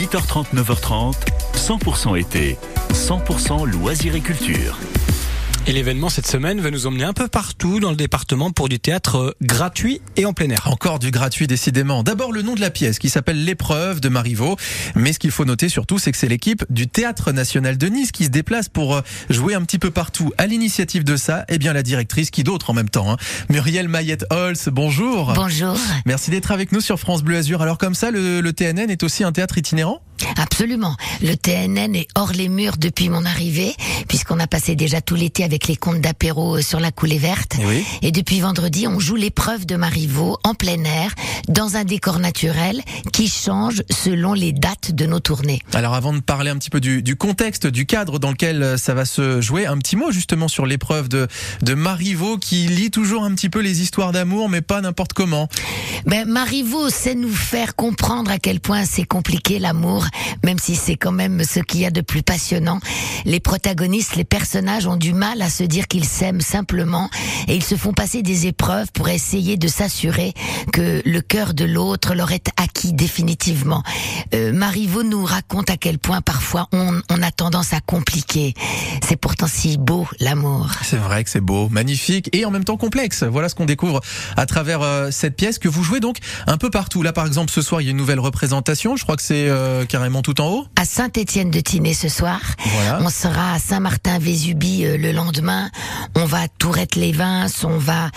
8h30, 9h30, 100% été, 100% loisirs et culture. Et l'événement cette semaine va nous emmener un peu partout dans le département pour du théâtre euh, gratuit et en plein air. Encore du gratuit décidément. D'abord le nom de la pièce qui s'appelle L'épreuve de Marivaux. Mais ce qu'il faut noter surtout c'est que c'est l'équipe du Théâtre National de Nice qui se déplace pour euh, jouer un petit peu partout. À l'initiative de ça, eh bien la directrice qui d'autre en même temps. Hein. Muriel Mayette-Holz, bonjour. Bonjour. Merci d'être avec nous sur France Bleu Azur. Alors comme ça, le, le TNN est aussi un théâtre itinérant? Absolument. Le TNN est hors les murs depuis mon arrivée, puisqu'on a passé déjà tout l'été avec les comptes d'apéro euh, sur la coulée verte. Oui. Et depuis vendredi, on joue l'épreuve de Marivaux en plein air, dans un décor naturel qui change selon les dates de nos tournées. Alors avant de parler un petit peu du, du contexte, du cadre dans lequel euh, ça va se jouer, un petit mot justement sur l'épreuve de, de Marivaux qui lit toujours un petit peu les histoires d'amour, mais pas n'importe comment. Ben, Marivaux sait nous faire comprendre à quel point c'est compliqué l'amour, même si c'est quand même ce qu'il y a de plus passionnant. Les protagonistes, les personnages ont du mal à se dire qu'ils s'aiment simplement et ils se font passer des épreuves pour essayer de s'assurer que le cœur de l'autre leur est acquis définitivement. Euh, Marivaux nous raconte à quel point parfois on, a tendance à compliquer. C'est pourtant si beau l'amour. C'est vrai que c'est beau, magnifique et en même temps complexe. Voilà ce qu'on découvre à travers euh, cette pièce que vous jouez donc un peu partout. Là par exemple ce soir il y a une nouvelle représentation, je crois que c'est euh, carrément tout en haut. à Saint-Étienne de Tinée ce soir. Voilà. On sera à Saint-Martin-Vésubie euh, le lendemain. On va à Tourette-les-Vins, on va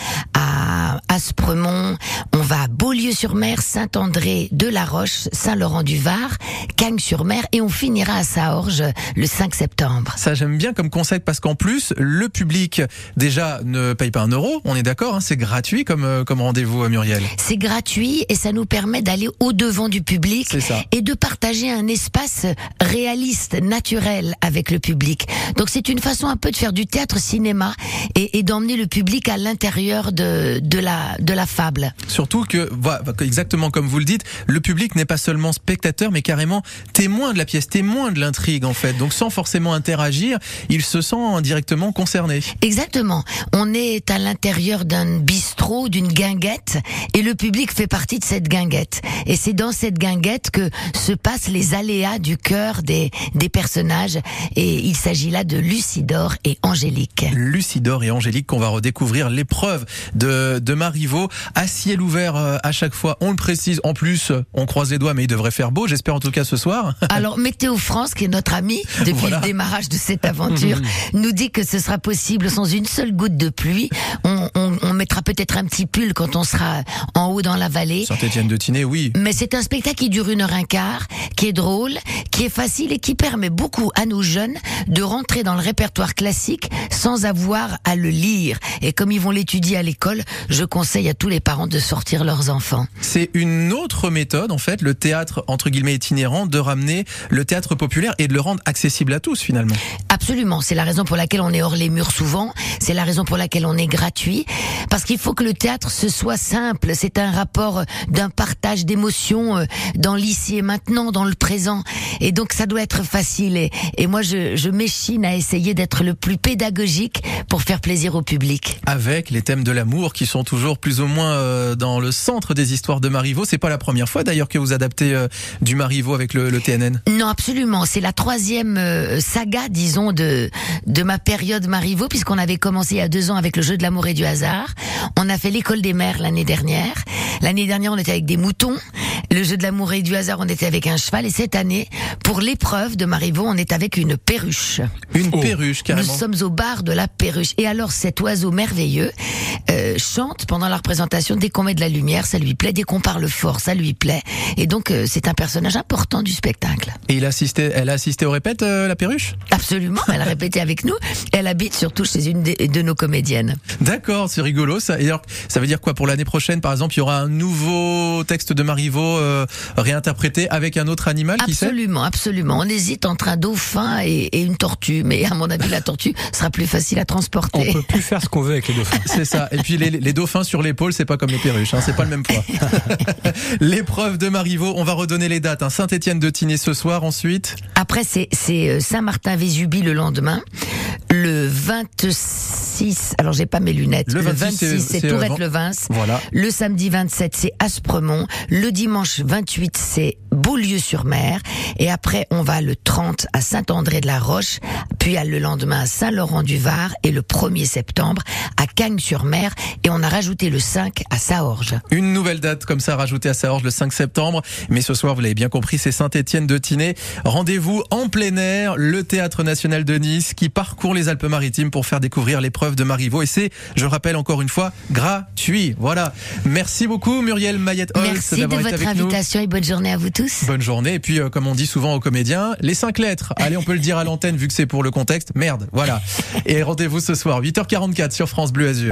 à Aspremont, on va à Beaulieu-sur-Mer, Saint-André de la Roche, Saint-Laurent-du-Var, Cagnes-sur-Mer et on finira à Saorge le 5 septembre. Ça j'aime bien comme concept parce qu'en plus le public déjà ne paye pas un euro, on est d'accord, hein, c'est gratuit comme, euh, comme rendez-vous à Muriel. C'est gratuit et ça nous permet d'aller au devant du public et de partager un espace réaliste, naturel avec le public. Donc c'est une façon un peu de faire du théâtre cinéma et, et d'emmener le public à l'intérieur de, de la de la fable. Surtout que, voilà, exactement comme vous le dites, le public n'est pas seulement spectateur, mais carrément témoin de la pièce, témoin de l'intrigue en fait. Donc sans forcément interagir, il se sent directement concerné. Exactement. On est à l'intérieur d'un bistrot, d'une guinguette, et le public fait partie de cette guinguette. Et c'est dans cette guinguette que se passent les aléas du cœur des, des personnages. Et il s'agit là de Lucidor et Angélique. Lucidor et Angélique qu'on va redécouvrir l'épreuve de, de Marivaux à ciel ouvert euh, à chaque fois. On le précise. En plus, on croise les doigts, mais il devrait faire beau. J'espère en tout cas ce soir. Alors Météo France, qui est notre ami depuis Voilà. le démarrage de cette aventure, nous dit que ce sera possible sans une seule goutte de pluie. On, on- on mettra peut-être un petit pull quand on sera en haut dans la vallée. Saint-Étienne de Tinée, oui. Mais c'est un spectacle qui dure une heure un quart, qui est drôle, qui est facile et qui permet beaucoup à nos jeunes de rentrer dans le répertoire classique sans avoir à le lire. Et comme ils vont l'étudier à l'école, je conseille à tous les parents de sortir leurs enfants. C'est une autre méthode, en fait, le théâtre entre guillemets itinérant, de ramener le théâtre populaire et de le rendre accessible à tous finalement. Absolument, c'est la raison pour laquelle on est hors les murs souvent, c'est la raison pour laquelle on est gratuit, parce qu'il faut que le théâtre ce soit simple, c'est un rapport euh, d'un partage d'émotions euh, dans l'ici et maintenant, dans le présent, et donc ça doit être facile, et, et moi je, je m'échine à essayer d'être le plus pédagogique pour faire plaisir au public. Avec les thèmes de l'amour qui sont toujours plus ou moins euh, dans le centre des histoires de Marivaux. C'est pas la première fois d'ailleurs que vous adaptez du Marivaux avec le, le TNN. Non, absolument. C'est la troisième saga, disons, de de ma période Marivaux, puisqu'on avait commencé il y a deux ans avec le jeu de l'amour et du hasard. On a fait l'école des mères l'année dernière. L'année dernière, on était avec des moutons. Le jeu de l'amour et du hasard, on était avec un cheval. Et cette année, pour l'épreuve de Marivaux, on est avec une perruche. Une perruche Nous carrément. sommes au bar de la perruche. Et alors, cet oiseau merveilleux euh, chante pendant la représentation. Dès qu'on met de la lumière, ça lui plaît. Dès qu'on parle fort, ça lui plaît. Et donc, euh, c'est un personnage important du spectacle. Et il elle a assisté au répète, euh, la perruche? Absolument, elle a répété avec nous. Elle habite surtout chez une des- de nos comédiennes. D'accord, c'est rigolo ça. Et alors, ça veut dire quoi pour l'année prochaine? Par exemple, il y aura un nouveau texte de Marivaux euh, réinterprété avec un autre animal, qui sait? Absolument, absolument. On hésite entre un dauphin et, et une tortue, mais à mon avis, la tortue sera plus facile à On transporter. peut plus faire ce qu'on veut avec les dauphins. C'est ça. Et puis les, les dauphins sur l'épaule, c'est pas comme les perruches, hein, c'est pas le même poids. L'épreuve de Marivaux, on va redonner les dates. Hein. Saint-Étienne de Tinée ce soir, ensuite. Après, c'est c'est, euh, Saint-Martin-Vésubie le lendemain. Le 26 26, alors j'ai pas mes lunettes. Le 26, c'est- 26, c'est c'est, Tourette-le-Vins. Voilà. Le samedi 27, c'est Aspremont. Le dimanche 28, c'est Beaulieu-sur-Mer. Et après, on va le 30 à Saint-André-de-la-Roche, puis à le lendemain à Saint-Laurent-du-Var et le 1er septembre à Cagnes-sur-Mer. Et on a rajouté le 5 à Saorge. Une nouvelle date comme ça rajoutée à Saorge le 5 septembre. Mais ce soir, vous l'avez bien compris, c'est Saint-Étienne de Tinée. Rendez-vous en plein air, le Théâtre National de Nice qui parcourt les Alpes-Maritimes pour faire découvrir l'épreuve de Marivaux. Et c'est, je le rappelle encore une fois, gratuit. Voilà. Merci beaucoup Muriel Mayette-Holz Merci de votre avec nous. invitation et bonne journée à vous tous. Bonne journée. Et puis, euh, comme on dit souvent aux comédiens, les cinq lettres. Allez, on peut le dire à l'antenne vu que c'est pour le contexte. Merde, voilà. Et rendez-vous ce soir, 8h44 sur France Bleu Azur.